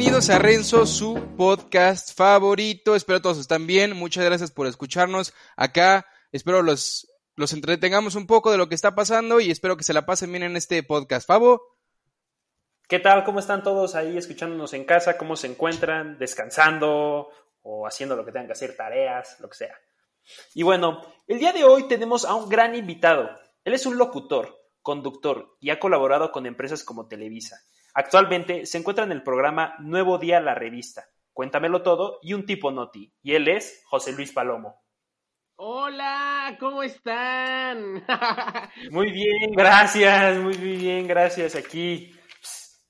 Bienvenidos a Renzo, su podcast favorito. Espero todos están bien. Muchas gracias por escucharnos acá. Espero los, los entretengamos un poco de lo que está pasando y espero que se la pasen bien en este podcast. Fabo. ¿Qué tal? ¿Cómo están todos ahí escuchándonos en casa? ¿Cómo se encuentran? ¿Descansando o haciendo lo que tengan que hacer, tareas, lo que sea? Y bueno, el día de hoy tenemos a un gran invitado. Él es un locutor, conductor y ha colaborado con empresas como Televisa. Actualmente se encuentra en el programa Nuevo Día la Revista, Cuéntamelo Todo y Un Tipo Noti. Y él es José Luis Palomo. Hola, ¿cómo están? muy bien, gracias, muy bien, gracias. Aquí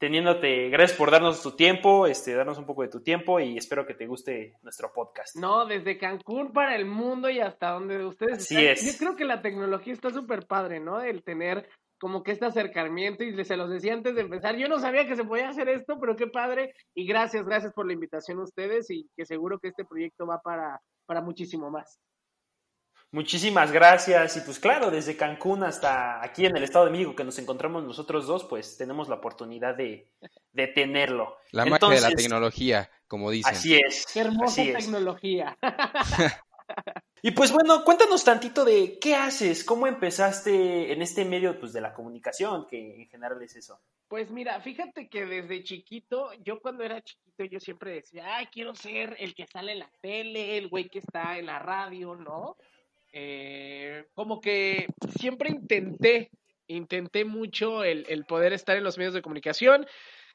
teniéndote, gracias por darnos tu tiempo, este, darnos un poco de tu tiempo y espero que te guste nuestro podcast. No, desde Cancún para el mundo y hasta donde ustedes Así es. Yo creo que la tecnología está súper padre, ¿no? El tener como que este acercamiento y se los decía antes de empezar, yo no sabía que se podía hacer esto, pero qué padre y gracias, gracias por la invitación a ustedes y que seguro que este proyecto va para, para muchísimo más. Muchísimas gracias. Y pues claro, desde Cancún hasta aquí en el Estado de México que nos encontramos nosotros dos, pues tenemos la oportunidad de, de tenerlo. La magia de la tecnología, como dicen. Así es. Qué hermosa tecnología. y pues bueno, cuéntanos tantito de qué haces, cómo empezaste en este medio pues, de la comunicación, que en general es eso. Pues mira, fíjate que desde chiquito, yo cuando era chiquito, yo siempre decía, ay, quiero ser el que sale en la tele, el güey que está en la radio, ¿no? Eh, como que siempre intenté, intenté mucho el, el, poder estar en los medios de comunicación.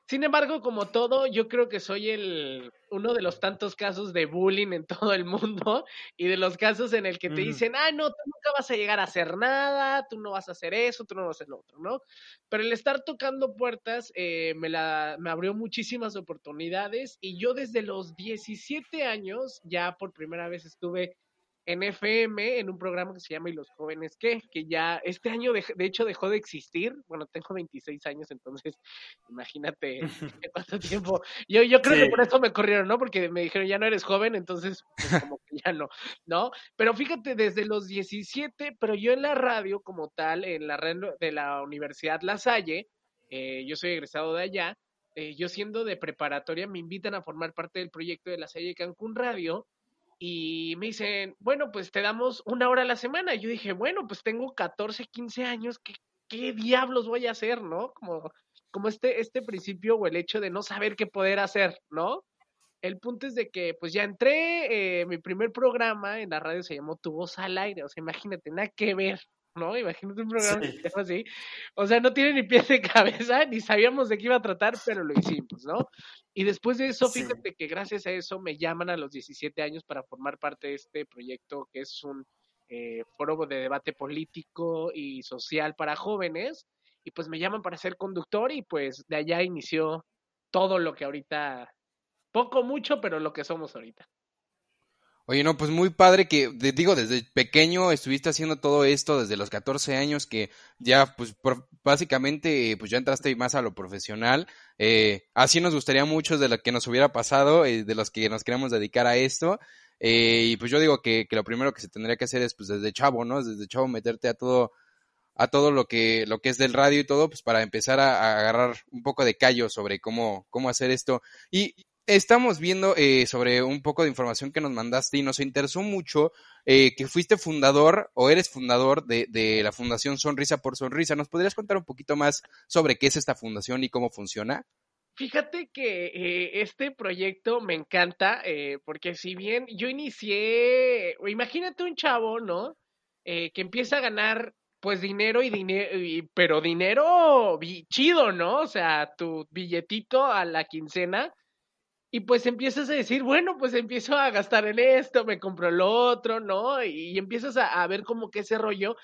Sin embargo, como todo, yo creo que soy el uno de los tantos casos de bullying en todo el mundo y de los casos en el que te dicen, ah, no, tú nunca vas a llegar a hacer nada, tú no vas a hacer eso, tú no vas a hacer lo otro, ¿no? Pero el estar tocando puertas eh, me, la, me abrió muchísimas oportunidades y yo desde los 17 años ya por primera vez estuve en FM, en un programa que se llama ¿Y los jóvenes qué? Que ya este año de, de, hecho dejó de existir. Bueno, tengo 26 años, entonces imagínate cuánto tiempo. Yo, yo creo sí. que por eso me corrieron, ¿no? Porque me dijeron, ya no eres joven, entonces pues, como que ya no, ¿no? Pero fíjate, desde los 17, pero yo en la radio como tal, en la red de la Universidad La Salle, eh, yo soy egresado de allá, eh, yo siendo de preparatoria me invitan a formar parte del proyecto de La Salle Cancún Radio y me dicen, bueno, pues te damos una hora a la semana. Y yo dije, bueno, pues tengo 14, 15 años, ¿qué, qué diablos voy a hacer, no? Como, como este, este principio o el hecho de no saber qué poder hacer, ¿no? El punto es de que, pues ya entré, eh, mi primer programa en la radio se llamó Tu Voz al Aire, o sea, imagínate, nada que ver, ¿no? Imagínate un programa sí. así. O sea, no tiene ni pies de cabeza, ni sabíamos de qué iba a tratar, pero lo hicimos, ¿no? Y después de eso, fíjate que gracias a eso me llaman a los 17 años para formar parte de este proyecto que es un eh, foro de debate político y social para jóvenes. Y pues me llaman para ser conductor y pues de allá inició todo lo que ahorita, poco, mucho, pero lo que somos ahorita. Oye, no, pues muy padre que, digo, desde pequeño estuviste haciendo todo esto, desde los 14 años, que ya, pues, por, básicamente, pues ya entraste más a lo profesional. Eh, así nos gustaría mucho de lo que nos hubiera pasado, eh, de los que nos queremos dedicar a esto. Eh, y pues yo digo que, que, lo primero que se tendría que hacer es, pues, desde chavo, ¿no? Desde chavo meterte a todo, a todo lo que, lo que es del radio y todo, pues, para empezar a, a agarrar un poco de callo sobre cómo, cómo hacer esto. Y, Estamos viendo eh, sobre un poco de información que nos mandaste y nos interesó mucho eh, que fuiste fundador o eres fundador de, de, la Fundación Sonrisa por Sonrisa. ¿Nos podrías contar un poquito más sobre qué es esta fundación y cómo funciona? Fíjate que eh, este proyecto me encanta eh, porque si bien yo inicié, imagínate un chavo, ¿no? Eh, que empieza a ganar pues dinero y dinero, pero dinero chido, ¿no? O sea, tu billetito a la quincena y pues empiezas a decir, bueno, pues empiezo a gastar en esto, me compro lo otro, ¿no? Y empiezas a, a ver como que ese rollo.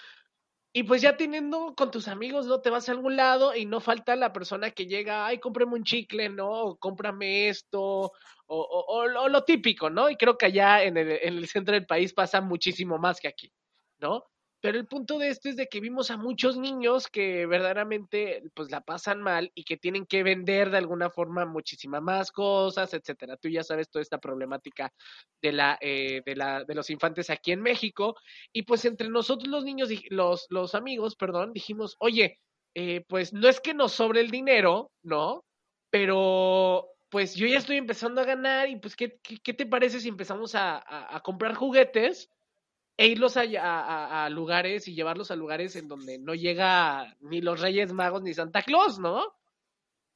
Y pues ya teniendo con tus amigos, ¿no? Te vas a algún lado y no falta la persona que llega, ay, cómprame un chicle, ¿no? O cómprame esto, o, o, o, o lo típico, ¿no? Y creo que allá en el, en el centro del país pasa muchísimo más que aquí, ¿no? Pero el punto de esto es de que vimos a muchos niños que verdaderamente pues la pasan mal y que tienen que vender de alguna forma muchísimas más cosas, etcétera. Tú ya sabes toda esta problemática de la, eh, de la de los infantes aquí en México y pues entre nosotros los niños los los amigos, perdón, dijimos, "Oye, eh, pues no es que nos sobre el dinero, ¿no? Pero pues yo ya estoy empezando a ganar y pues, ¿qué, qué, te parece si empezamos a, a, comprar juguetes e irlos a, a, lugares y llevarlos a lugares en donde no llega ni los Reyes Magos ni Santa Claus, ¿no?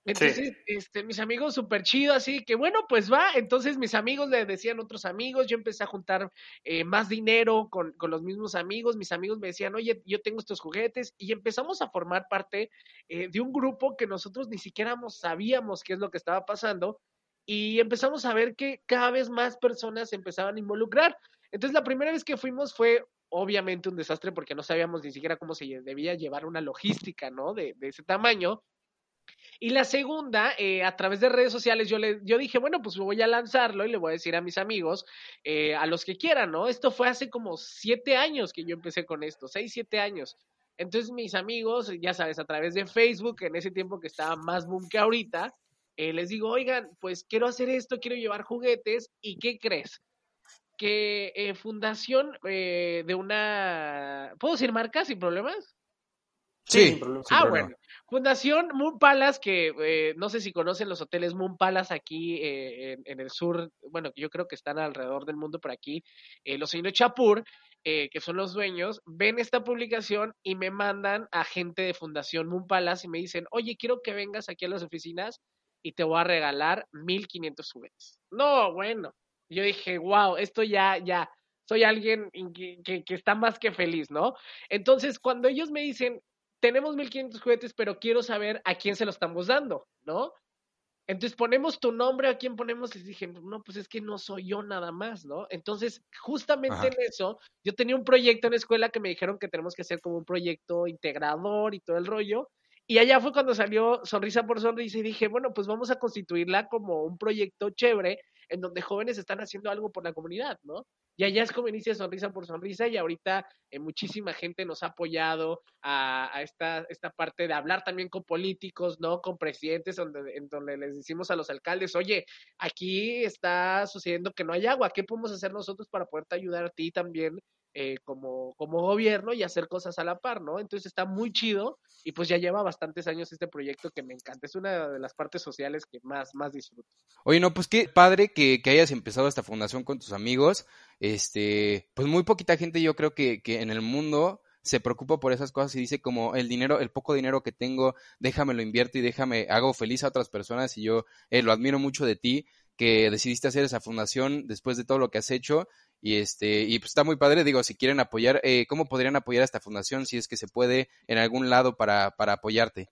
Entonces, este, mis amigos súper chido, así que bueno, pues va. Entonces mis amigos le decían otros amigos, yo empecé a juntar eh, más dinero con, con, los mismos amigos, mis amigos me decían, oye, yo tengo estos juguetes y empezamos a formar parte eh, de un grupo que nosotros ni siquiera sabíamos qué es lo que estaba pasando y empezamos a ver que cada vez más personas se empezaban a involucrar. Entonces la primera vez que fuimos fue obviamente un desastre porque no sabíamos ni siquiera cómo se debía llevar una logística, ¿no? De, de ese tamaño. Y la segunda, eh, a través de redes sociales, yo, le, yo dije, bueno, pues voy a lanzarlo y le voy a decir a mis amigos, eh, a los que quieran, ¿no? Esto fue hace como siete años que yo empecé con esto, seis, siete años. Entonces mis amigos, ya sabes, a través de Facebook, en ese tiempo que estaba más boom que ahorita, eh, les digo, oigan, pues quiero hacer esto, quiero llevar juguetes, ¿y qué crees? Que fundación de una... ¿Puedo decir marca sin problemas? Sí, ah, bueno. Fundación Moon Palace, que eh, no sé si conocen los hoteles Moon Palace aquí eh, en, el sur, bueno, yo creo que están alrededor del mundo por aquí, eh, los señores Chapur, que son los dueños, ven esta publicación y me mandan a gente de Fundación Moon Palace y me dicen, oye, quiero que vengas aquí a las oficinas y te voy a regalar 1500 juguetes. No, bueno, yo dije, wow, esto ya, ya, soy alguien que, que, está más que feliz, ¿no? Entonces, cuando ellos me dicen, tenemos 1500 juguetes, pero quiero saber a quién se lo estamos dando, ¿no? Entonces ponemos tu nombre, ¿a quién ponemos? Les dije, no, pues es que no soy yo nada más, ¿no? Entonces, justamente en eso, yo tenía un proyecto en la escuela que me dijeron que tenemos que hacer como un proyecto integrador y todo el rollo. Y allá fue cuando salió Sonrisa por Sonrisa y dije, bueno, pues vamos a constituirla como un proyecto chévere en donde jóvenes están haciendo algo por la comunidad, ¿no? Y allá es como inicia Sonrisa por Sonrisa y ahorita eh, muchísima gente nos ha apoyado a, esta, esta parte de hablar también con políticos, ¿no? Con presidentes, donde, en donde les decimos a los alcaldes, oye, aquí está sucediendo que no hay agua, ¿qué podemos hacer nosotros para poderte ayudar a ti también eh, como, como gobierno y hacer cosas a la par, ¿no? Entonces está muy chido y pues ya lleva bastantes años este proyecto que me encanta. Es una de las partes sociales que más, más disfruto. Oye, no, pues qué padre que, que hayas empezado esta fundación con tus amigos. Este, pues muy poquita gente yo creo que, que en el mundo se preocupa por esas cosas y dice como el dinero, el poco dinero que tengo, déjame lo invierto y déjame, hago feliz a otras personas y yo eh, lo admiro mucho de ti que decidiste hacer esa fundación después de todo lo que has hecho y este, y pues está muy padre, digo, si quieren apoyar, eh, ¿cómo podrían apoyar a esta fundación si es que se puede en algún lado para, para apoyarte?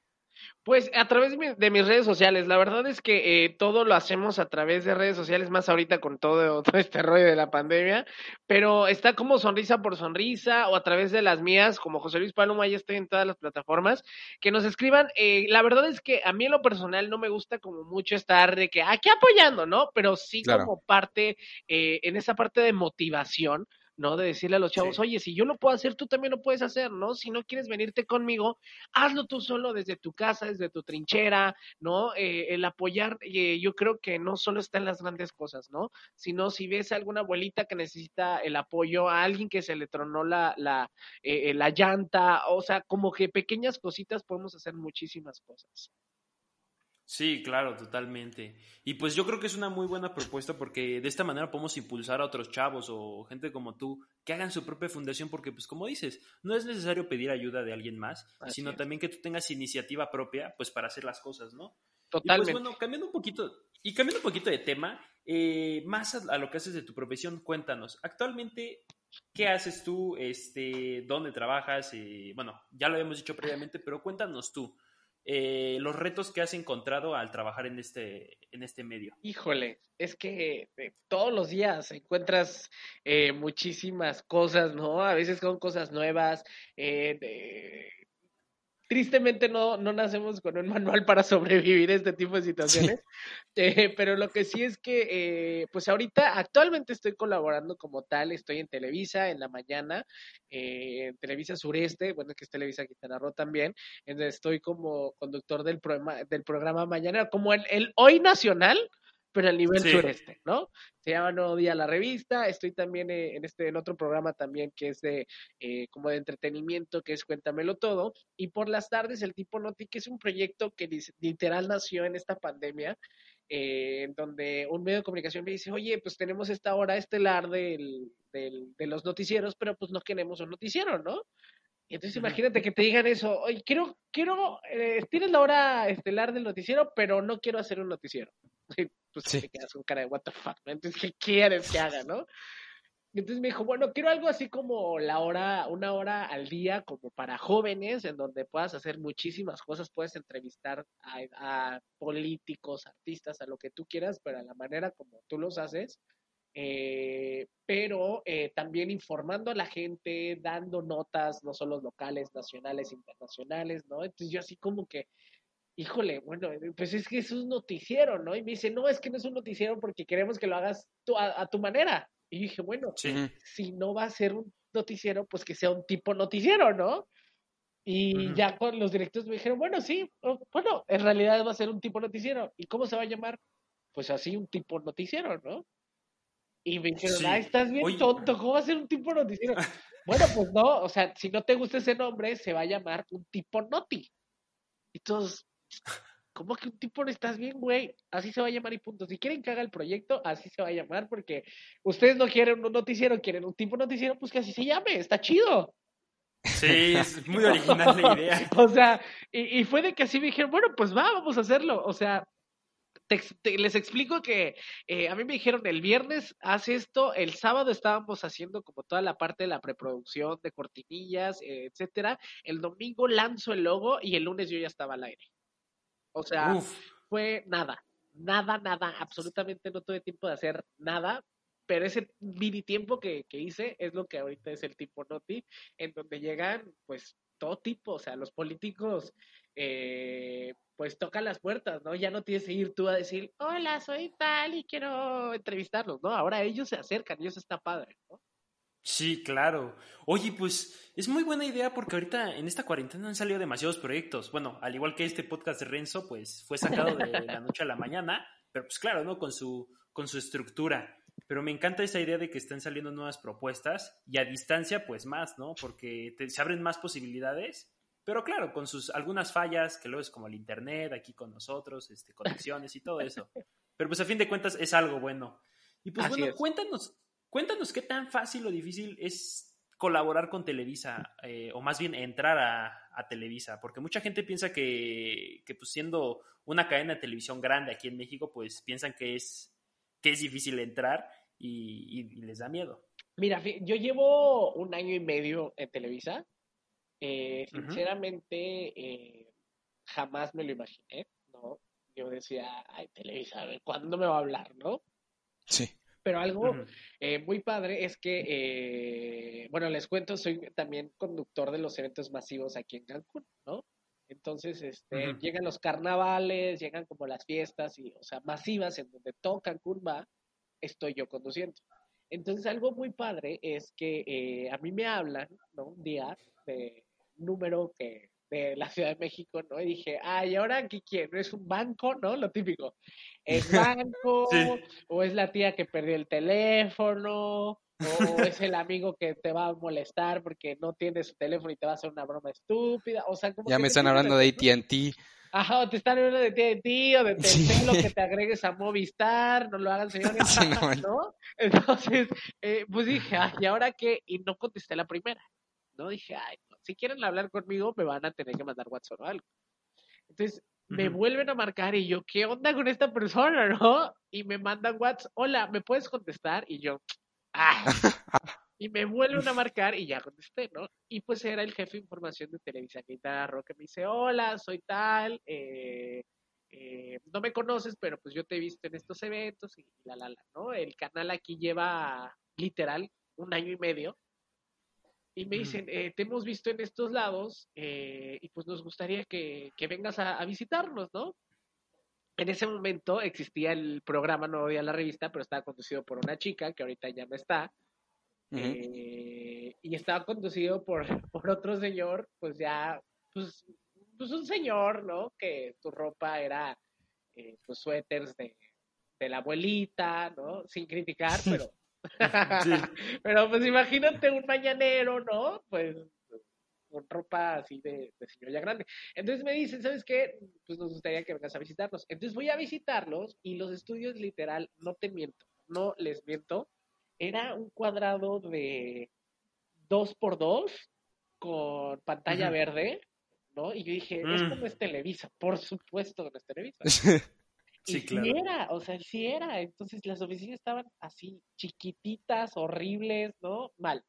Pues a través de, mis redes sociales. La verdad es que eh, todo lo hacemos a través de redes sociales, más ahorita con todo, todo, este rollo de la pandemia. Pero está como sonrisa por sonrisa o a través de las mías, como José Luis Paloma, ya estoy en todas las plataformas. Que nos escriban. Eh, la verdad es que a mí en lo personal no me gusta como mucho estar de que aquí apoyando, ¿no? Pero sí como parte, eh, en esa parte de motivación ¿no? De decirle a los chavos, oye, si yo lo puedo hacer, tú también lo puedes hacer, ¿no? Si no quieres venirte conmigo, hazlo tú solo desde tu casa, desde tu trinchera, ¿no? Eh, el apoyar, eh, yo creo que no solo está en las grandes cosas, ¿no? Sino si ves a alguna abuelita que necesita el apoyo, a alguien que se le tronó la, la, eh, la llanta, o sea, como que pequeñas cositas podemos hacer muchísimas cosas. Sí, claro, totalmente. Y pues yo creo que es una muy buena propuesta porque de esta manera podemos impulsar a otros chavos o gente como tú que hagan su propia fundación porque pues como dices, no es necesario pedir ayuda de alguien más, sino también que tú tengas iniciativa propia pues para hacer las cosas, ¿no? Totalmente. Y pues bueno, cambiando un poquito y cambiando un poquito de tema, eh, más a, lo que haces de tu profesión, cuéntanos, actualmente ¿Qué haces tú? Este, ¿Dónde trabajas? Eh, bueno, ya lo habíamos dicho previamente, pero cuéntanos tú. Eh, los retos que has encontrado al trabajar en este, en este medio? Híjole, es que eh, todos los días encuentras eh, muchísimas cosas, ¿no? A veces son cosas nuevas, de, tristemente no, no nacemos con un manual para sobrevivir a este tipo de situaciones, eh, pero lo que sí es que, eh, pues ahorita, actualmente estoy colaborando como tal, estoy en Televisa en la mañana, eh, en Televisa Sureste, bueno, que es Televisa Quintana Roo también, estoy como conductor del programa, del programa Mañana, como el, el Hoy Nacional, pero al nivel sureste, ¿no? Se llama Nuevo Día la revista, estoy también eh, en este en otro programa también que es de eh, como de entretenimiento, que es Cuéntamelo Todo, y por las tardes el tipo Noti, que es un proyecto que literal nació en esta pandemia, eh, en donde un medio de comunicación me dice, oye, pues tenemos esta hora estelar del, del, de los noticieros, pero pues no queremos un noticiero, ¿no? Entonces imagínate que te digan eso, oye, quiero, quiero, eh, tienes la hora estelar del noticiero, pero no quiero hacer un noticiero. pues te quedas con cara de what the fuck, Entonces, ¿qué quieres que haga, no? entonces me dijo, bueno, quiero algo así como la hora, una hora al día, como para jóvenes, en donde puedas hacer muchísimas cosas, puedes entrevistar a, políticos, artistas, a lo que tú quieras, pero a la manera como tú los haces, eh, pero eh, también informando a la gente, dando notas, no solo locales, nacionales, internacionales, ¿no? Entonces yo así como que, híjole, bueno, pues es que es un noticiero, ¿no? Y me dice, no, es que no es un noticiero porque queremos que lo hagas tú, a tu manera. Y dije, bueno, si no va a ser un noticiero, pues que sea un tipo noticiero, ¿no? Y ya con los directores me dijeron, bueno, sí, bueno, en realidad va a ser un tipo noticiero. ¿Y cómo se va a llamar? Pues así, un tipo noticiero, ¿no? Y me dijeron, ah, estás bien tonto, ¿cómo va a ser un tipo noticiero? bueno, pues no, o sea, si no te gusta ese nombre, se va a llamar un tipo noti. Entonces, ¿Cómo que un tipo no estás bien, güey? Así se va a llamar y punto. Si quieren que haga el proyecto, así se va a llamar, porque ustedes no quieren un noticiero, quieren un tipo noticiero, pues que así se llame, está chido. Sí, es muy original la idea. o sea, y, fue de que así me dijeron, bueno, pues va, vamos a hacerlo. O sea, les explico que eh, a mí me dijeron el viernes haz esto, el sábado estábamos haciendo como toda la parte de la preproducción de cortinillas, etcétera. El domingo lanzo el logo y el lunes yo ya estaba al aire. O sea, fue nada, nada, nada, absolutamente no tuve tiempo de hacer nada, pero ese mini tiempo que, hice es lo que ahorita es el tipo Noti, en donde llegan pues todo tipo, o sea, los políticos eh, pues tocan las puertas, ¿no? Ya no tienes que ir tú a decir, hola, soy tal y quiero entrevistarlos, ¿no? Ahora ellos se acercan y eso está padre, ¿no? Sí, claro. Oye, pues es muy buena idea porque ahorita en esta cuarentena han salido demasiados proyectos. Bueno, al igual que este podcast de Renzo, pues fue sacado de la noche a la mañana, pero pues claro, ¿no? Con su, con su estructura. Pero me encanta esa idea de que estén saliendo nuevas propuestas y a distancia, pues más, ¿no? Porque se abren más posibilidades, pero claro, con sus algunas fallas, que luego es como el internet aquí con nosotros, este, conexiones y todo eso. Pero pues a fin de cuentas es algo bueno. Y pues bueno, cuéntanos, Cuéntanos qué tan fácil o difícil es colaborar con Televisa, eh, o más bien entrar a, Televisa, porque mucha gente piensa que, que pues siendo una cadena de televisión grande aquí en México, pues piensan que es, que es difícil entrar y, les da miedo. Mira, yo llevo un año y medio en Televisa. Eh, sinceramente, eh, jamás me lo imaginé, ¿no? Yo decía, ay, Televisa, a ver, ¿cuándo me va a hablar, no? Sí. Pero algo eh, muy padre es que, eh, bueno, les cuento, soy también conductor de los eventos masivos aquí en Cancún, ¿no? Entonces, este, llegan los carnavales, llegan como las fiestas, y, o sea, masivas, en donde todo Cancún va, estoy yo conduciendo. Entonces, algo muy padre es que eh, a mí me hablan, ¿no? Un día de número que de la Ciudad de México, ¿no? Y dije, ay, ¿ahora qué quiero? ¿Es un banco, no? Lo típico. ¿Es banco? ¿O es la tía que perdió el teléfono? ¿O es el amigo que te va a molestar porque no tiene su teléfono y te va a hacer una broma estúpida? O sea, como ya me están hablando de AT&T. Ajá, o te están hablando de AT&T o de Telcel, lo que te agregues a Movistar, no lo hagan, señores, no, Entonces, eh, pues dije, ay, ¿y ahora qué? Y no contesté la primera, ¿no? Dije, ay, si quieren hablar conmigo, me van a tener que mandar WhatsApp o algo. Entonces, me vuelven a marcar y yo, ¿qué onda con esta persona, no? Y me mandan WhatsApp, hola, ¿me puedes contestar? Y yo, ah. y me vuelven a marcar y ya contesté, ¿no? Y pues era el jefe de información de Televisa Guitarro que me dice, hola, soy tal, eh, eh, no me conoces, pero pues yo te he visto en estos eventos y la, la, la, ¿no? El canal aquí lleva literal un año y medio y me dicen, eh, te hemos visto en estos lados eh, y pues nos gustaría que, vengas a, visitarnos, ¿no? En ese momento existía el programa No Día la Revista, pero estaba conducido por una chica que ahorita ya no está. Eh, y estaba conducido por, por otro señor, pues ya, pues, pues un señor, ¿no? Que tu ropa era, pues, suéteres de, de la abuelita, ¿no? Sin criticar, pero Pero pues imagínate un mañanero, ¿no? Pues con ropa así de, de señor ya grande. Entonces me dicen, ¿sabes qué? Pues nos gustaría que vengas a visitarnos. Entonces voy a visitarlos y los estudios literal, no te miento, no les miento, era un cuadrado de dos por dos con pantalla verde, ¿no? Y yo dije, Mm. esto no es Televisa, por supuesto que no es Televisa. Sí, y claro. sí era, o sea, sí era. Entonces las oficinas estaban así, chiquititas, horribles, ¿no? Mal.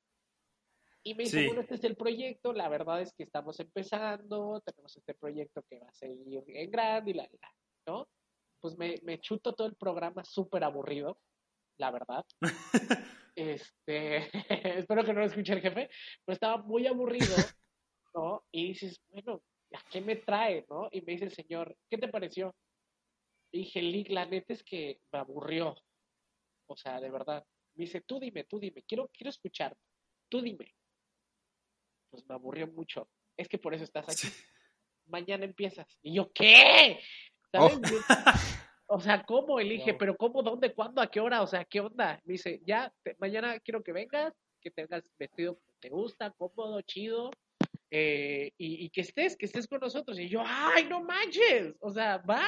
Y me dice, Sí. bueno, este es el proyecto, la verdad es que estamos empezando, tenemos este proyecto que va a seguir en grande y la, la, ¿no? Pues me, me chuto todo el programa súper aburrido, la verdad. Este, espero que no lo escuche el jefe, pero estaba muy aburrido, ¿no? Y dices, bueno, ¿a qué me trae, no? Y me dice el señor, ¿qué te pareció? Dije, Lick, la neta es que me aburrió. O sea, de verdad. Me dice, tú dime, tú dime, quiero, quiero escuchar. Tú dime. Pues me aburrió mucho. Es que por eso estás aquí. Mañana empiezas. Y yo, ¿qué? ¿Sabes? Oh. O sea, ¿cómo? Elige, pero ¿cómo? ¿Dónde? ¿Cuándo? ¿A qué hora? O sea, ¿qué onda? Me dice, ya, te- mañana quiero que vengas, que tengas vestido como te gusta, cómodo, chido, eh, y, y que estés, que estés con nosotros. Y yo, ¡ay, no manches! O sea, va,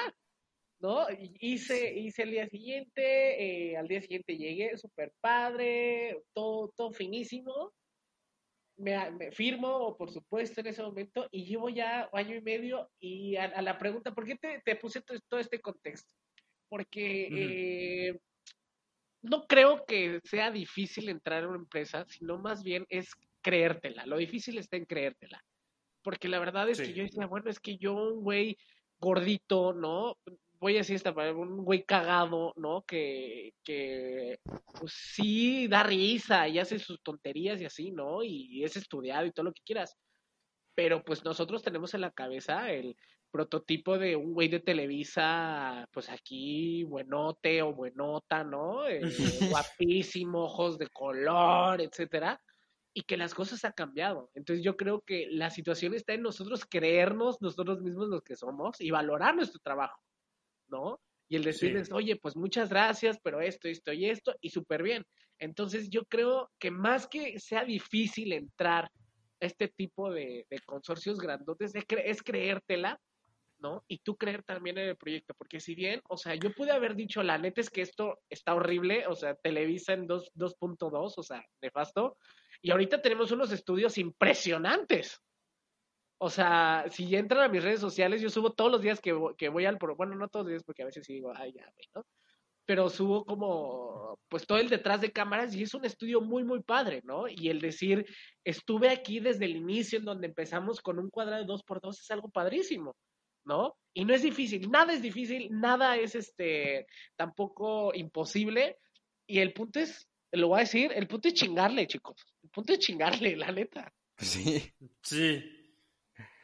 Hice, hice el día siguiente, eh, al día siguiente llegué, súper padre, todo, todo finísimo. Me, me firmo, por supuesto, en ese momento, y llevo ya año y medio, y a, a la pregunta, ¿por qué te, te puse to- todo este contexto? Porque eh, no creo que sea difícil entrar a una empresa, sino más bien es creértela. Lo difícil está en creértela. Porque la verdad es Sí. que yo decía, bueno, es que yo, un güey gordito, ¿no? Voy a decir esta palabra, un güey cagado, ¿no? Que, que pues sí da risa y hace sus tonterías y así, ¿no? Y es estudiado y todo lo que quieras. Pero pues nosotros tenemos en la cabeza el prototipo de un güey de Televisa, pues aquí buenote o buenota, ¿no? Eh, guapísimo, ojos de color, etcétera. Y que las cosas han cambiado. Entonces yo creo que la situación está en nosotros creernos nosotros mismos los que somos y valorar nuestro trabajo, ¿no? Y el decirles, Sí. oye, pues muchas gracias, pero esto, esto y esto, y súper bien. Entonces yo creo que más que sea difícil entrar a este tipo de, de consorcios grandotes, es, cre- es creértela, ¿no? Y tú creer también en el proyecto, porque si bien, o sea, yo pude haber dicho, la neta es que esto está horrible, o sea, Televisa en dos- 2.2, o sea, nefasto, y ahorita tenemos unos estudios impresionantes. O sea, si entran a mis redes sociales, yo subo todos los días que, que voy al pro, bueno, no todos los días porque a veces sí digo, ay, ya, güey, ¿no? Pero subo como, pues todo el detrás de cámaras y es un estudio muy, muy padre, ¿no? Y el decir, estuve aquí desde el inicio en donde empezamos con un cuadrado de dos por dos es algo padrísimo, ¿no? Y no es difícil, nada es difícil, nada es este, tampoco imposible. Y el punto es, lo voy a decir, el punto es chingarle, chicos. El punto es chingarle, la neta. Sí, Sí.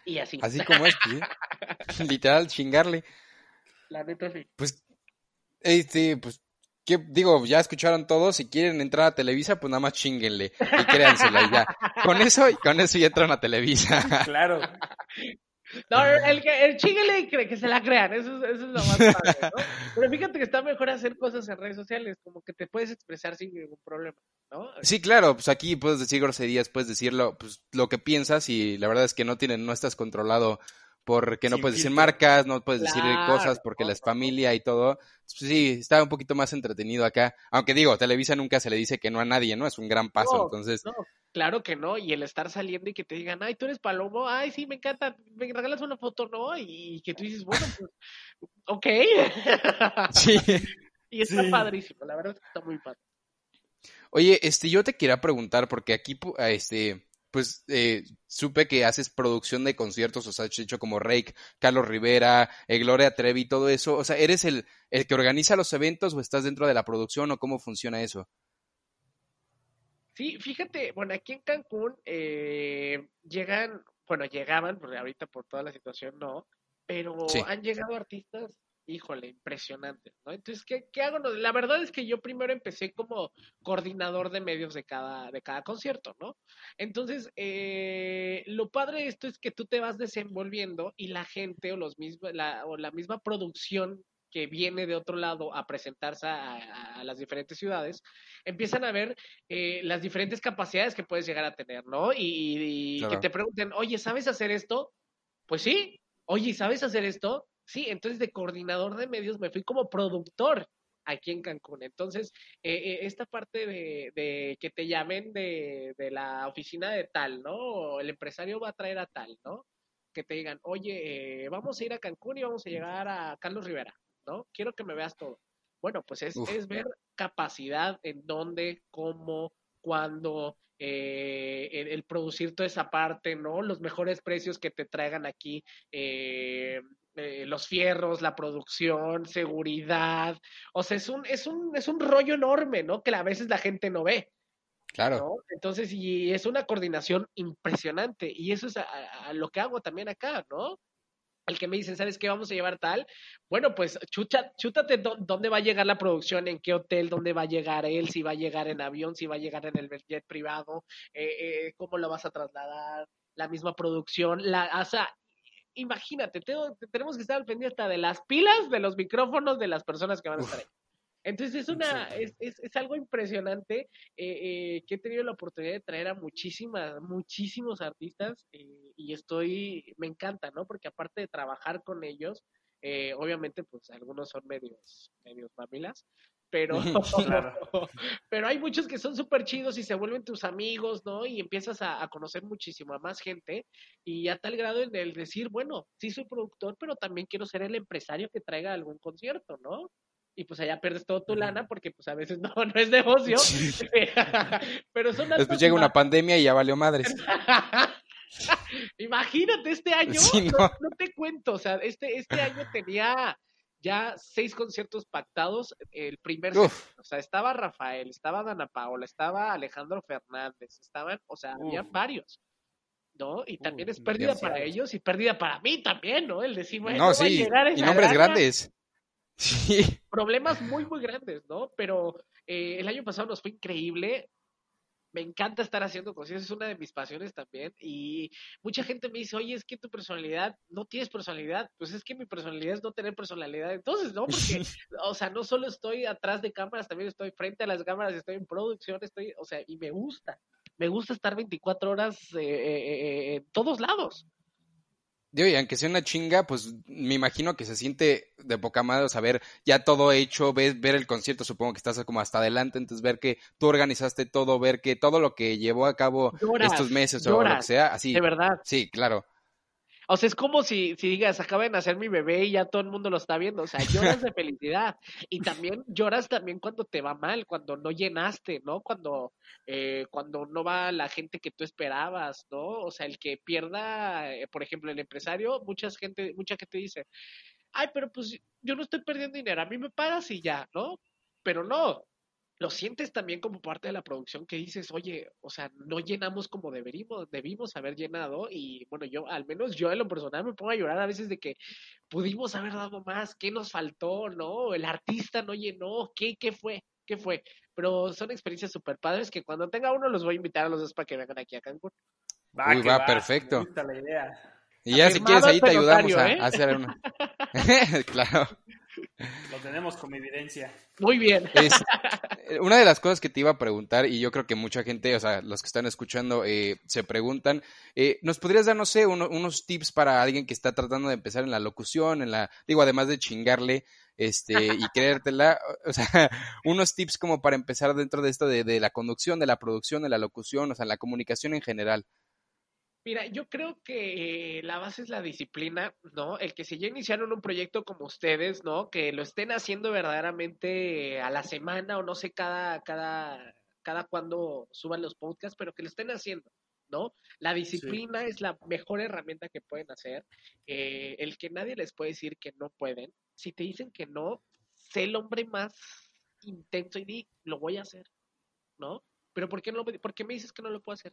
Y así, así como es, sí. Literal, chingarle. la neta sí. Pues, este, pues, ¿qué digo? Ya escucharon todos, si quieren entrar a Televisa, pues nada más chinguenle y créansela y ya. Con eso, con eso ya entran a Televisa. Claro. No, el, que, el chíguele y que, se la crean, eso, es- eso es lo más padre, ¿no? Pero fíjate que está mejor hacer cosas en redes sociales, como que te puedes expresar sin ningún problema, ¿no? Sí, claro, pues aquí puedes decir groserías, puedes decirlo, pues lo que piensas y la verdad es que no tienen, no estás controlado porque no puedes decir marcas, no puedes decir cosas porque no, la es familia y todo. Pues sí, está un poquito más entretenido acá. Aunque digo, Televisa nunca se le dice que no a nadie, ¿no? Es un gran paso, No, entonces. No, claro que no, y el estar saliendo y que te digan, ay, tú eres Palomo, ay, sí, me encanta, me regalas una foto, ¿no? Y que tú dices, bueno, pues, ok. Sí. y está Sí. padrísimo, la verdad es que está muy padre. Oye, este, yo te quería preguntar, porque aquí, ah, este, pues, eh, supe que haces producción de conciertos, o sea, has hecho como Rake, Carlos Rivera, eh, Gloria Trevi, todo eso. O sea, ¿eres el, el que organiza los eventos o estás dentro de la producción o cómo funciona eso? Sí, fíjate, bueno, aquí en Cancún eh, llegan, bueno, llegaban, porque ahorita por toda la situación no, pero Sí. han llegado artistas, híjole, impresionantes, ¿no? Entonces, ¿qué, qué hago? La verdad es que yo primero empecé como coordinador de medios de cada, de cada concierto, ¿no? Entonces, eh, lo padre de esto es que tú te vas desenvolviendo y la gente o los mismos, la, o la misma producción que viene de otro lado a presentarse a, las diferentes ciudades, empiezan a ver eh, las diferentes capacidades que puedes llegar a tener, ¿no? Y, que te pregunten, oye, ¿sabes hacer esto? Pues sí. Oye, ¿sabes hacer esto? Sí. Entonces, de coordinador de medios me fui como productor aquí en Cancún. Entonces, eh, eh, esta parte de, que te llamen de, de, la oficina de tal, ¿no? El empresario va a traer a tal, ¿no? Que te digan, oye, vamos a ir a Cancún y vamos a llegar a Carlos Rivera. ¿No? Quiero que me veas todo. Bueno, pues es, es ver capacidad en dónde, cómo, cuándo, eh, el, producir toda esa parte, ¿no? Los mejores precios que te traigan aquí, eh, eh, los fierros, la producción, seguridad. O sea, es un, es un, es un rollo enorme, ¿no? Que a veces la gente no ve. Claro. Entonces, y es una coordinación impresionante. Y eso es a, lo que hago también acá, ¿no? Al que me dicen, ¿sabes qué? Vamos a llevar tal. Bueno, pues chucha, chútate dónde va a llegar la producción, en qué hotel, dónde va a llegar él, si va a llegar en avión, si va a llegar en el jet privado, eh, eh, cómo lo vas a trasladar, la misma producción, la, o sea, imagínate, tenemos que estar al pendiente hasta de las pilas de los micrófonos de las personas que van a estar ahí. Entonces es una, es, es, es algo impresionante eh, eh, que he tenido la oportunidad de traer a muchísimas, muchísimos artistas eh, y estoy, me encanta, ¿no? Porque aparte de trabajar con ellos, obviamente pues algunos son medios, medios mamilas, pero, pero hay muchos que son súper chidos y se vuelven tus amigos, ¿no? Y empiezas a, a, conocer muchísimo a más gente y a tal grado en el decir, bueno, sí soy productor, pero también quiero ser el empresario que traiga algún concierto, ¿no? Y pues allá pierdes todo tu lana porque pues a veces no, no es negocio. Pero son Después llega una pandemia y ya valió madres. Imagínate, este año, no. te cuento, o sea, este, este año tenía ya seis conciertos pactados el primer o sea, estaba Rafael, estaba Dana Paola, estaba Alejandro Fernández, estaban, o sea, había varios. ¿no? Y también es pérdida para ellos y pérdida para mí también, ¿no? El decir, bueno, no, sí, y nombres grandes. Sí. Problemas muy, muy grandes, ¿no? Pero eh, el año pasado nos fue increíble. Me encanta estar haciendo cosas, es una de mis pasiones también. Y mucha gente me dice, oye, es que tu personalidad, no tienes personalidad. Pues es que mi personalidad es no tener personalidad. Entonces, ¿no? Porque, o sea, no solo estoy atrás de cámaras, también estoy frente a las cámaras, estoy en producción, estoy, o sea, y me gusta. Me gusta estar 24 horas eh, eh, en todos lados. Digo, y aunque sea una chinga, pues me imagino que se siente de poca madre saber ya todo hecho, ver, ver el concierto, supongo que estás como hasta adelante, entonces ver que tú organizaste todo, ver que todo lo que llevó a cabo estos meses o lo que sea, así. De verdad. Sí, claro. O sea, es como si, si digas, acaba de nacer mi bebé y ya todo el mundo lo está viendo. O sea, lloras de felicidad. Y también lloras también cuando te va mal, cuando no llenaste, ¿no? Cuando, eh, cuando no va la gente que tú esperabas, ¿no? O sea, el que pierda, eh, por ejemplo, el empresario, mucha gente, mucha gente dice, ay, pero pues yo no estoy perdiendo dinero, a mí me pagas y ya, ¿no? Pero no, lo sientes también como parte de la producción que dices, oye, o sea, no llenamos como deberíamos, debimos haber llenado y bueno, yo, al menos yo en lo personal me pongo a llorar a veces de que pudimos haber dado más, ¿qué nos faltó? ¿No? El artista no llenó, ¿qué, qué fue? ¿Qué fue? Pero son experiencias súper padres que cuando tenga uno los voy a invitar a los dos para que vengan aquí a Cancún. Va, Uy, va, perfecto. Y ya si quieres ahí te ayudamos a, ¿eh? a hacer una. claro. Lo tenemos como evidencia. Muy bien. Eh, una de las cosas que te iba a preguntar, y yo creo que mucha gente, o sea, los que están escuchando, eh, se preguntan, eh, ¿nos podrías dar, no sé, unos tips para alguien que está tratando de empezar en la locución, en la, digo, además de chingarle, este, y creértela, o sea, unos tips como para empezar dentro de esto de, de la conducción, de la producción, de la locución, o sea, la comunicación en general? Mira, yo creo que la base es la disciplina, ¿no? El que si ya iniciaron un proyecto como ustedes, ¿no? Que lo estén haciendo verdaderamente a la semana o no sé cada, cada, cada cuando suban los podcasts, pero que lo estén haciendo, ¿no? La disciplina es la mejor herramienta que pueden hacer. Eh, el que nadie les puede decir que no pueden. Si te dicen que no, sé el hombre más intenso y di, lo voy a hacer, ¿no? Pero ¿por qué, no, ¿por qué me dices que no lo puedo hacer?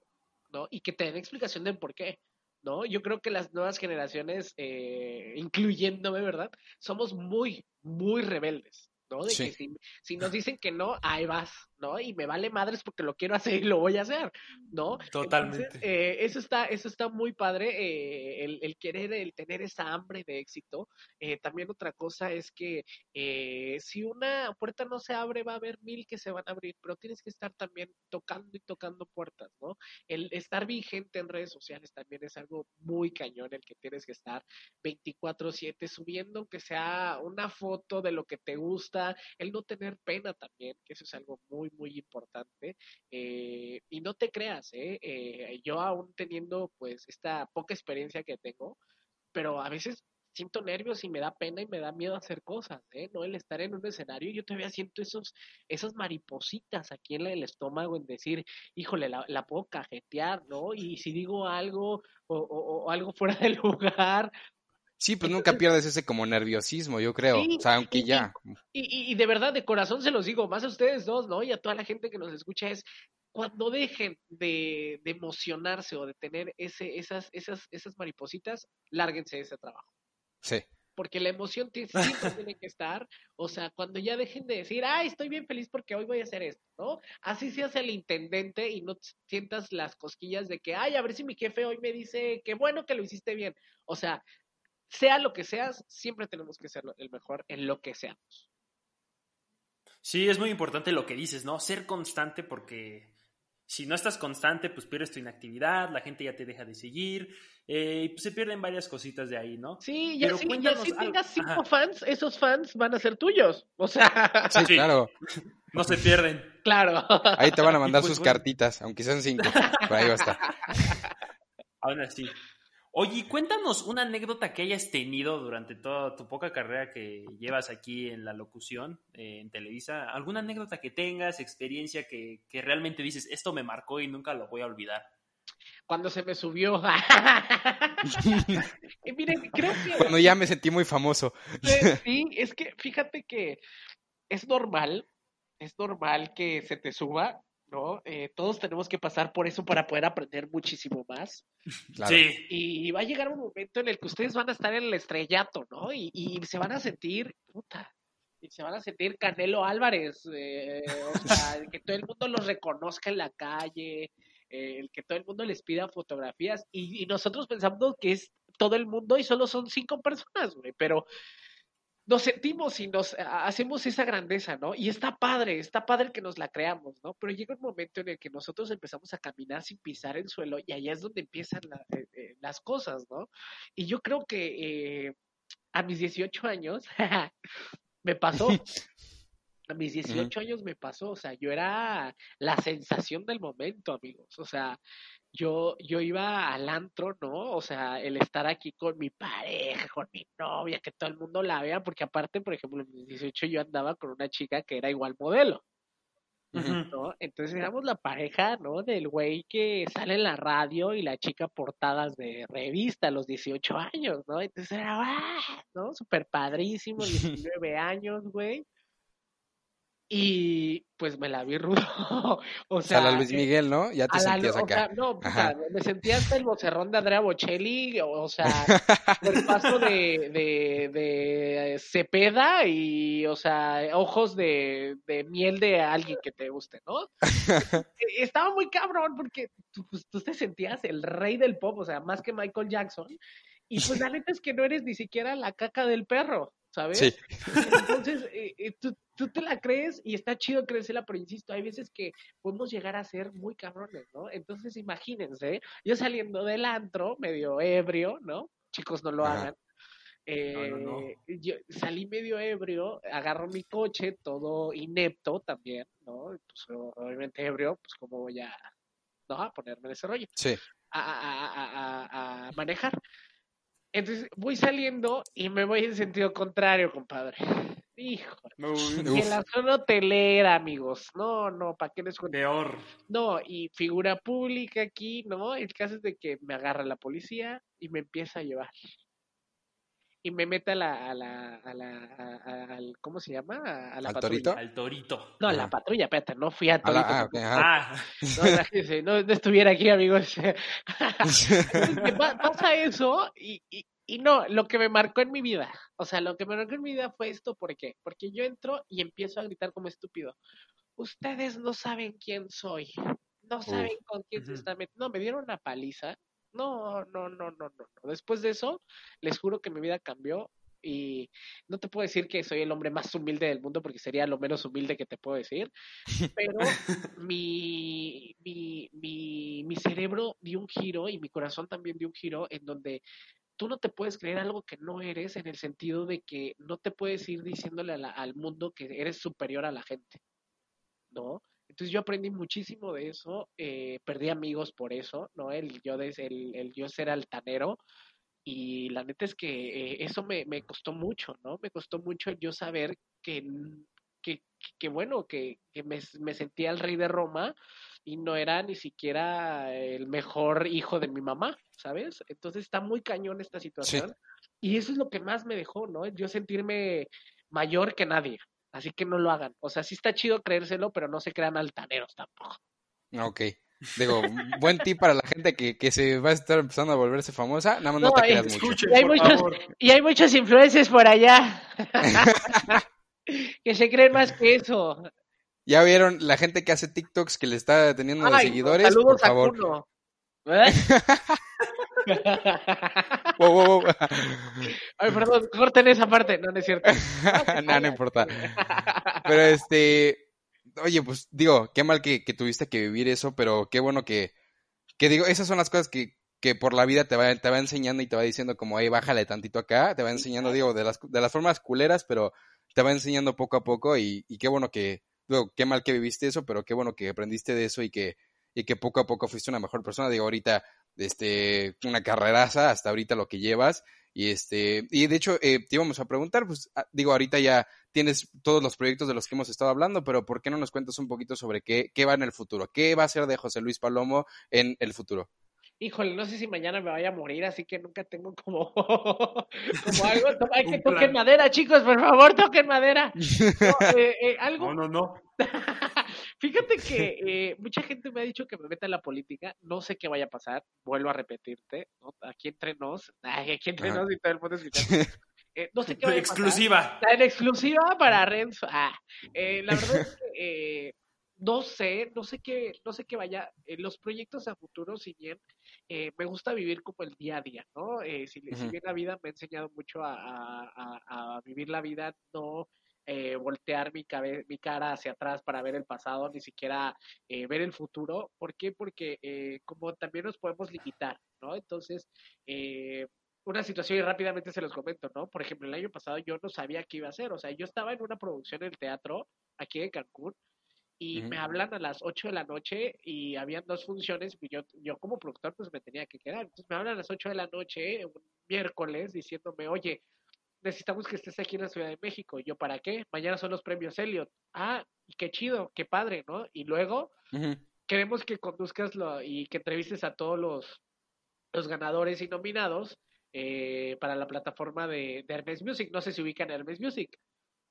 ¿No? Y que te den explicación de por qué, ¿no? Yo creo que las nuevas generaciones, eh, incluyéndome, ¿verdad? Somos muy, muy rebeldes, ¿no? De que si, si, nos dicen que no, ahí vas, ¿no? Y me vale madres porque lo quiero hacer y lo voy a hacer, ¿no? Totalmente. eh, eso, está, eso está muy padre, eh, el, el, querer, el tener esa hambre de éxito. Eh, también otra cosa es que eh, si una puerta no se abre, va a haber mil que se van a abrir, pero tienes que estar también tocando y tocando puertas, ¿no? El estar vigente en redes sociales también es algo muy cañón, el que tienes que estar 24/7 subiendo, que sea una foto de lo que te gusta, el no tener pena también, que eso es algo muy, muy importante. Eh, y no te creas, ¿eh? ¿eh? Yo aún teniendo pues esta poca experiencia que tengo, pero a veces siento nervios y me da pena y me da miedo hacer cosas, ¿eh? ¿no? El estar en un escenario, yo todavía siento esos, esas maripositas aquí en el estómago en decir, híjole, la, la puedo cajetear, ¿no? Y si digo algo o, o algo fuera de lugar, Sí, pues nunca pierdes ese como nerviosismo, yo creo. Sí, o sea, aunque y, ya. Y, y, de verdad, de corazón se los digo, más a ustedes dos, ¿no? Y a toda la gente que nos escucha es cuando dejen de, de emocionarse o de tener ese, esas, esas, esas maripositas, lárguense de ese trabajo. Sí. Porque la emoción tiene, siempre tiene que estar, o sea, cuando ya dejen de decir, ay, estoy bien feliz porque hoy voy a hacer esto, ¿no? Así seas el intendente y no sientas las cosquillas de que, ay, a ver si mi jefe hoy me dice, qué bueno que lo hiciste bien. O sea, sea lo que seas, siempre tenemos que ser el mejor en lo que seamos. Sí, es muy importante lo que dices, ¿no? Ser constante porque si no estás constante, pues pierdes tu inactividad, la gente ya te deja de seguir eh, y pues se pierden varias cositas de ahí, ¿no? Sí, ya si tengas cinco Ajá. fans, esos fans van a ser tuyos, o sea... Sí, claro. No se pierden. Claro. Ahí te van a mandar pues, sus bueno. cartitas, aunque sean cinco, por ahí va a estar. Aún así. Oye, cuéntanos una anécdota que hayas tenido durante toda tu poca carrera que llevas aquí en la locución, eh, en Televisa. ¿Alguna anécdota que tengas, experiencia que, que, realmente dices, esto me marcó y nunca lo voy a olvidar? Cuando se me subió. y miren, creo que... Cuando ya me sentí muy famoso. sí, es que fíjate que es normal, es normal que se te suba, ¿no? Eh, todos tenemos que pasar por eso para poder aprender muchísimo más. Claro. Sí. Y va a llegar un momento en el que ustedes van a estar en el estrellato, ¿no? Y, y se van a sentir, puta, y se van a sentir Canelo Álvarez, eh, o sea, que todo el mundo los reconozca en la calle, eh, el que todo el mundo les pida fotografías, y, y nosotros pensamos que es todo el mundo y solo son cinco personas, güey, pero nos sentimos y nos hacemos esa grandeza, ¿no? Y está padre, está padre que nos la creamos, ¿no? Pero llega un momento en el que nosotros empezamos a caminar sin pisar el suelo y allá es donde empiezan eh, eh, las cosas, ¿no? Y yo creo que eh, a mis 18 años me pasó. A mis 18 uh -huh. años me pasó, o sea, yo era la sensación del momento, amigos. O sea, yo, yo iba al antro, ¿no? O sea, el estar aquí con mi pareja, con mi novia, que todo el mundo la vea, porque aparte, por ejemplo, en mis 18 yo andaba con una chica que era igual modelo. Uh -huh. ¿no? Entonces éramos la pareja, ¿no? Del güey que sale en la radio y la chica portadas de revista a los 18 años, ¿no? Entonces era, ¡ah! ¿no? Súper padrísimo, 19 años, güey. Y pues me la vi rudo. o sea, a la Luis Miguel, ¿no? Ya te sentías la, acá. O sea, no, o sea, me sentía hasta el vocerrón de Andrea Bocelli, o sea, el paso de, de, de, Cepeda y, o sea, ojos de, de, miel de alguien que te guste, ¿no? Estaba muy cabrón porque tú, pues, tú te sentías el rey del pop, o sea, más que Michael Jackson. Y pues la neta es que no eres ni siquiera la caca del perro. ¿sabes? Sí. Entonces, eh, eh, tú, tú, te la crees y está chido creérsela, pero insisto, hay veces que podemos llegar a ser muy cabrones, ¿no? Entonces, imagínense, yo saliendo del antro, medio ebrio, ¿no? Chicos, no lo Ajá. hagan. Eh, no, no, no. Yo salí medio ebrio, agarro mi coche, todo inepto también, ¿no? Pues obviamente ebrio, pues como voy a, ¿no? A ponerme en ese rollo. Sí. A, a, a, a manejar. Entonces voy saliendo y me voy en sentido contrario, compadre. Hijo. En la zona hotelera, amigos. No, no, ¿para qué les cuento? Peor. No, y figura pública aquí, ¿no? El caso es de que me agarra la policía y me empieza a llevar. Y me mete a la, a la, a la, a, a, ¿cómo se llama? A la ¿Al patrulla. torito? Al torito. No, a la patrulla, espérate, no fui a torito. Ah, okay, ah. No, no, no, estuviera aquí, amigos. pasa eso y, y, y, no, lo que me marcó en mi vida, o sea, lo que me marcó en mi vida fue esto, ¿por qué? Porque yo entro y empiezo a gritar como estúpido. ustedes no saben quién soy, no saben con quién se Ujú. están metiendo. No, me dieron una paliza. No, no, no, no, no. no. Después de eso, les juro que mi vida cambió y no te puedo decir que soy el hombre más humilde del mundo porque sería lo menos humilde que te puedo decir, pero mi, mi, mi, mi cerebro dio un giro y mi corazón también dio un giro en donde tú no te puedes creer algo que no eres en el sentido de que no te puedes ir diciéndole la- al mundo que eres superior a la gente, ¿no? Entonces yo aprendí muchísimo de eso, eh, perdí amigos por eso, ¿no? El yo, des- el, el yo ser altanero y la neta es que eh, eso me, me costó mucho, ¿no? Me costó mucho yo saber que, que, que bueno, que, que me, me sentía el rey de Roma y no era ni siquiera el mejor hijo de mi mamá, ¿sabes? Entonces está muy cañón esta situación y eso es lo que más me dejó, ¿no? Yo sentirme mayor que nadie. Así que no lo hagan. O sea, sí está chido creérselo, pero no se crean altaneros tampoco. Ok. Digo, buen tip para la gente que, que se va a estar empezando a volverse famosa. Nada más no, No, te eh, creas mucho. Y hay muchos- favor. Y hay muchos influencers por allá que se creen más que eso. Ya vieron la gente que hace TikToks que le está teniendo de Ay, seguidores, saludos por favor. a Kuno. ¿Eh? Wow, wow, wow. Ay, perdón, corten esa parte. No, no es cierto. no, no importa. Pero este, oye, pues digo, qué mal que, que tuviste que vivir eso, pero qué bueno que, que digo, esas son las cosas que, que por la vida te va, te va enseñando y te va diciendo como, hey, bájale tantito acá, te va enseñando, digo, de las, de las formas culeras, pero te va enseñando poco a poco y, y qué bueno que, digo, qué mal que viviste eso, pero qué bueno que aprendiste de eso y que, y que poco a poco fuiste una mejor persona. Digo, ahorita, este, una carreraza hasta ahorita lo que llevas. Y este, y de hecho, eh, te íbamos a preguntar, pues, ah, digo, ahorita ya tienes todos los proyectos de los que hemos estado hablando, pero ¿por qué no nos cuentas un poquito sobre qué, qué va en el futuro? ¿Qué va a ser de José Luis Palomo en el futuro? Híjole, no sé si mañana me vaya a morir, así que nunca tengo como, como algo. to- Hay que toquen madera, chicos, por favor, toquen madera. No, eh, eh, algo No, no, no. Fíjate que eh, mucha gente me ha dicho que me meta en la política, no sé qué vaya a pasar, vuelvo a repetirte, ¿no? aquí entre nos, ay, aquí entre nos y todo el mundo escuchando. Eh, no sé qué vaya a pasar. Exclusiva. La en exclusiva para Renzo. Ah, eh, la verdad es que eh, no sé, no sé qué, no sé qué vaya. Eh, los proyectos a futuro, si bien eh, me gusta vivir como el día a día, ¿no? Eh, si, si Ujú. bien la vida me ha enseñado mucho a, a- a- a vivir la vida, no eh, voltear mi, cabe- mi cara hacia atrás para ver el pasado, ni siquiera eh, ver el futuro. ¿Por qué? Porque eh, como también nos podemos limitar, ¿no? Entonces, eh, una situación y rápidamente se los comento, ¿no? Por ejemplo, el año pasado yo no sabía qué iba a hacer, o sea, yo estaba en una producción en el teatro aquí en Cancún y me hablan a las 8 de la noche y habían dos funciones y yo, yo como productor pues me tenía que quedar. Entonces me hablan a las 8 de la noche, un miércoles, diciéndome, oye, necesitamos que estés aquí en la Ciudad de México. Y yo, ¿para qué? Mañana son los premios Elliot. Ah, y qué chido, qué padre, ¿no? Y luego queremos que conduzcas lo, y que entrevistes a todos los, los ganadores y nominados eh, para la plataforma de, de Hermes Music. No sé si ubican Hermes Music.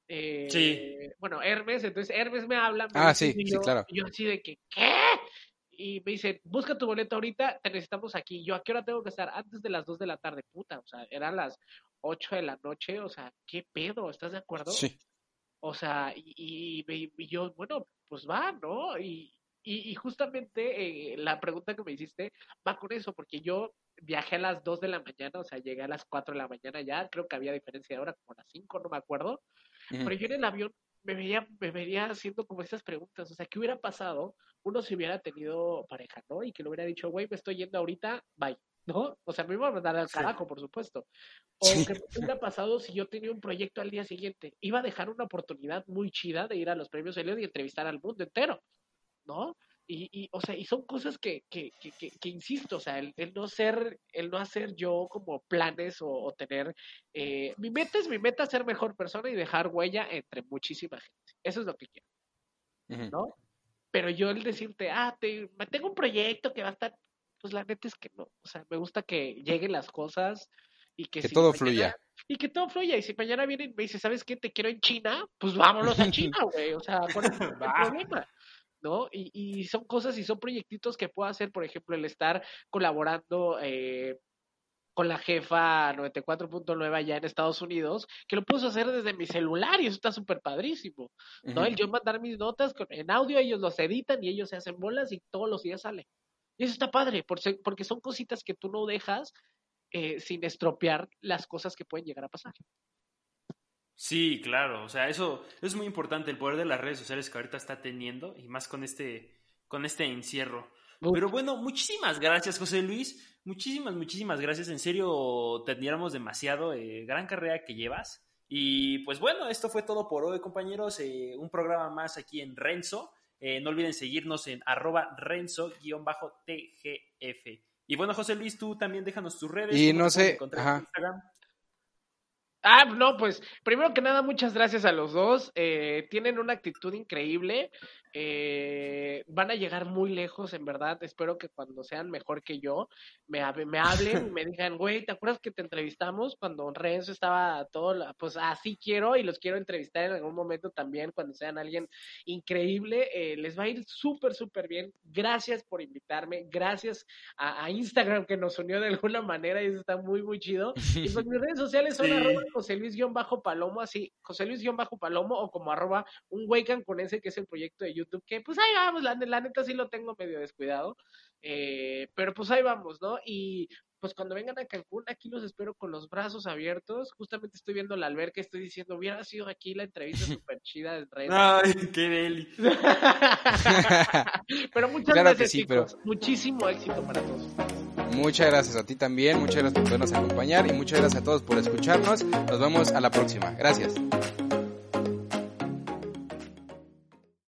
Eh, Sí. Bueno, Hermes, entonces Hermes me habla. me Ah, sí, sí, claro. y yo así de que, ¿qué? Y me dice, busca tu boleto ahorita, te necesitamos aquí. Yo, ¿a qué hora tengo que estar? Antes de las 2 de la tarde, puta. O sea, eran las 8 de la noche. O sea, ¿qué pedo? ¿Estás de acuerdo? Sí. O sea, y, y- y- yo, bueno, pues va, ¿no? Y, y, y justamente eh, la pregunta que me hiciste va con eso, porque yo viajé a las 2 de la mañana, o sea, llegué a las 4 de la mañana ya, creo que había diferencia de hora, como a las 5, no me acuerdo, pero yo en el avión me veía, me veía haciendo como estas preguntas, o sea, ¿qué hubiera pasado? Uno si hubiera tenido pareja, ¿no? Y que le hubiera dicho, güey, me estoy yendo ahorita, bye, ¿no? O sea, me iba a mandar al carajo, por supuesto. O Sí. que qué hubiera pasado si yo tenía un proyecto al día siguiente. Iba a dejar una oportunidad muy chida de ir a los premios Elliot y entrevistar al mundo entero, ¿no? Y, y, o sea, y son cosas que, que, que, que, que insisto, o sea, el, el no ser, el no hacer yo como planes o, o tener, eh, mi meta es mi meta ser mejor persona y dejar huella entre muchísima gente. Eso es lo que quiero. ¿no? Pero yo el decirte, ah, te, me tengo un proyecto que va a estar, pues la neta es que no, o sea, me gusta que lleguen las cosas y que, Que si todo mañana- fluya. y que todo fluya. Y si mañana vienen y me dice, ¿sabes qué? Te quiero en China, pues vámonos a China, güey. O sea, ¿cuál es el Va. problema? ¿No? Y, y son cosas y son proyectitos que puedo hacer, por ejemplo, el estar colaborando eh, con la jefa 94.9 allá en Estados Unidos, que lo puedo hacer desde mi celular y eso está súper padrísimo, ¿no? El yo mandar mis notas en audio, ellos los editan y ellos se hacen bolas y todos los días sale. Y eso está padre, porque son cositas que tú no dejas eh, sin estropear las cosas que pueden llegar a pasar. Sí, claro, o sea, eso, es muy importante, el poder de las redes sociales que ahorita está teniendo y más con este, con este encierro. Pero bueno, muchísimas gracias, José Luis. Muchísimas, muchísimas gracias. En serio, te admiramos demasiado. Eh, gran carrera que llevas. Y pues bueno, esto fue todo por hoy, compañeros. Eh, un programa más aquí en Renzo. Eh, no olviden seguirnos en arroba renzo-tgf. Y bueno, José Luis, tú también déjanos tus redes. Y no sé, Ah, no, pues primero que nada, muchas gracias a los dos. Eh, tienen una actitud increíble. Eh, van a llegar muy lejos, en verdad. Espero que cuando sean mejor que yo, me, me hablen me digan, güey, ¿te acuerdas que te entrevistamos cuando Renzo estaba todo? pues así quiero y los quiero entrevistar en algún momento también cuando sean alguien increíble. Eh, les va a ir súper, súper bien. Gracias por invitarme. Gracias a, Instagram que nos unió de alguna manera y eso está muy, muy chido. Y pues mis redes sociales son arroba José Luis-Palomo, así, José Luis-Palomo o como arroba un Waken con ese que es el proyecto de YouTube, que pues ahí vamos, la, neta sí lo tengo medio descuidado, eh, pero pues ahí vamos, ¿no? Y pues cuando vengan a Cancún, aquí los espero con los brazos abiertos. Justamente estoy viendo la alberca, estoy diciendo, hubiera sido aquí la entrevista súper chida del rey. Ay, qué deli. pero muchas gracias, chicos. Muchísimo éxito para todos. Muchas gracias a ti también, muchas gracias por podernos acompañar y muchas gracias a todos por escucharnos. Nos vemos a la próxima. Gracias.